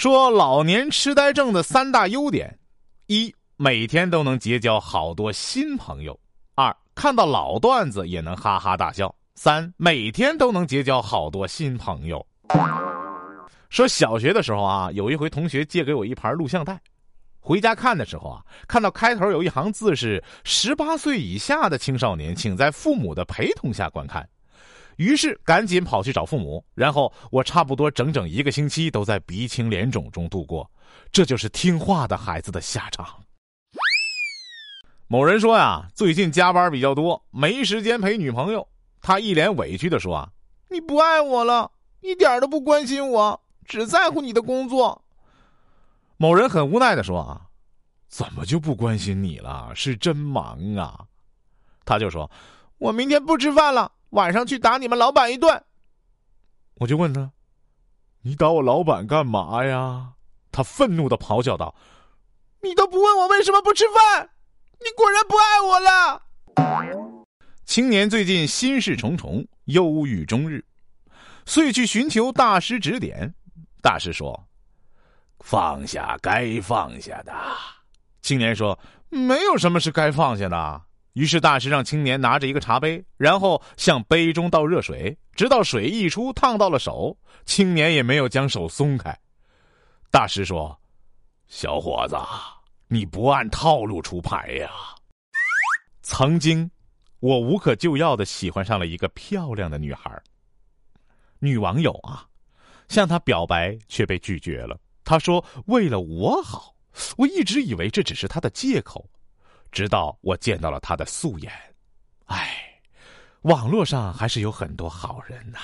说老年痴呆症的三大优点：一、每天都能结交好多新朋友；二、看到老段子也能哈哈大笑；三、每天都能结交好多新朋友。说小学的时候啊，有一回同学借给我一盘录像带，回家看的时候啊，看到开头有一行字是“十八岁以下的青少年，请在父母的陪同下观看”。于是赶紧跑去找父母，然后我差不多整整一个星期都在鼻青脸肿中度过。这就是听话的孩子的下场。某人说呀，最近加班比较多，没时间陪女朋友。他一脸委屈的说：“啊，你不爱我了，一点都不关心我，只在乎你的工作。”某人很无奈的说：“啊，怎么就不关心你了？是真忙啊。”他就说：“我明天不吃饭了。”晚上去打你们老板一顿，我就问他：“你打我老板干嘛呀？”他愤怒的咆哮道：“你都不问我为什么不吃饭，你果然不爱我了。”青年最近心事重重，忧郁终日，遂去寻求大师指点。大师说：“放下该放下的。”青年说：“没有什么是该放下的。”于是大师让青年拿着一个茶杯，然后向杯中倒热水，直到水溢出，烫到了手。青年也没有将手松开。大师说：“小伙子，你不按套路出牌呀。”曾经，我无可救药的喜欢上了一个漂亮的女孩。女网友啊，向她表白却被拒绝了。她说：“为了我好。”我一直以为这只是她的借口。直到我见到了他的素颜，唉，网络上还是有很多好人呐。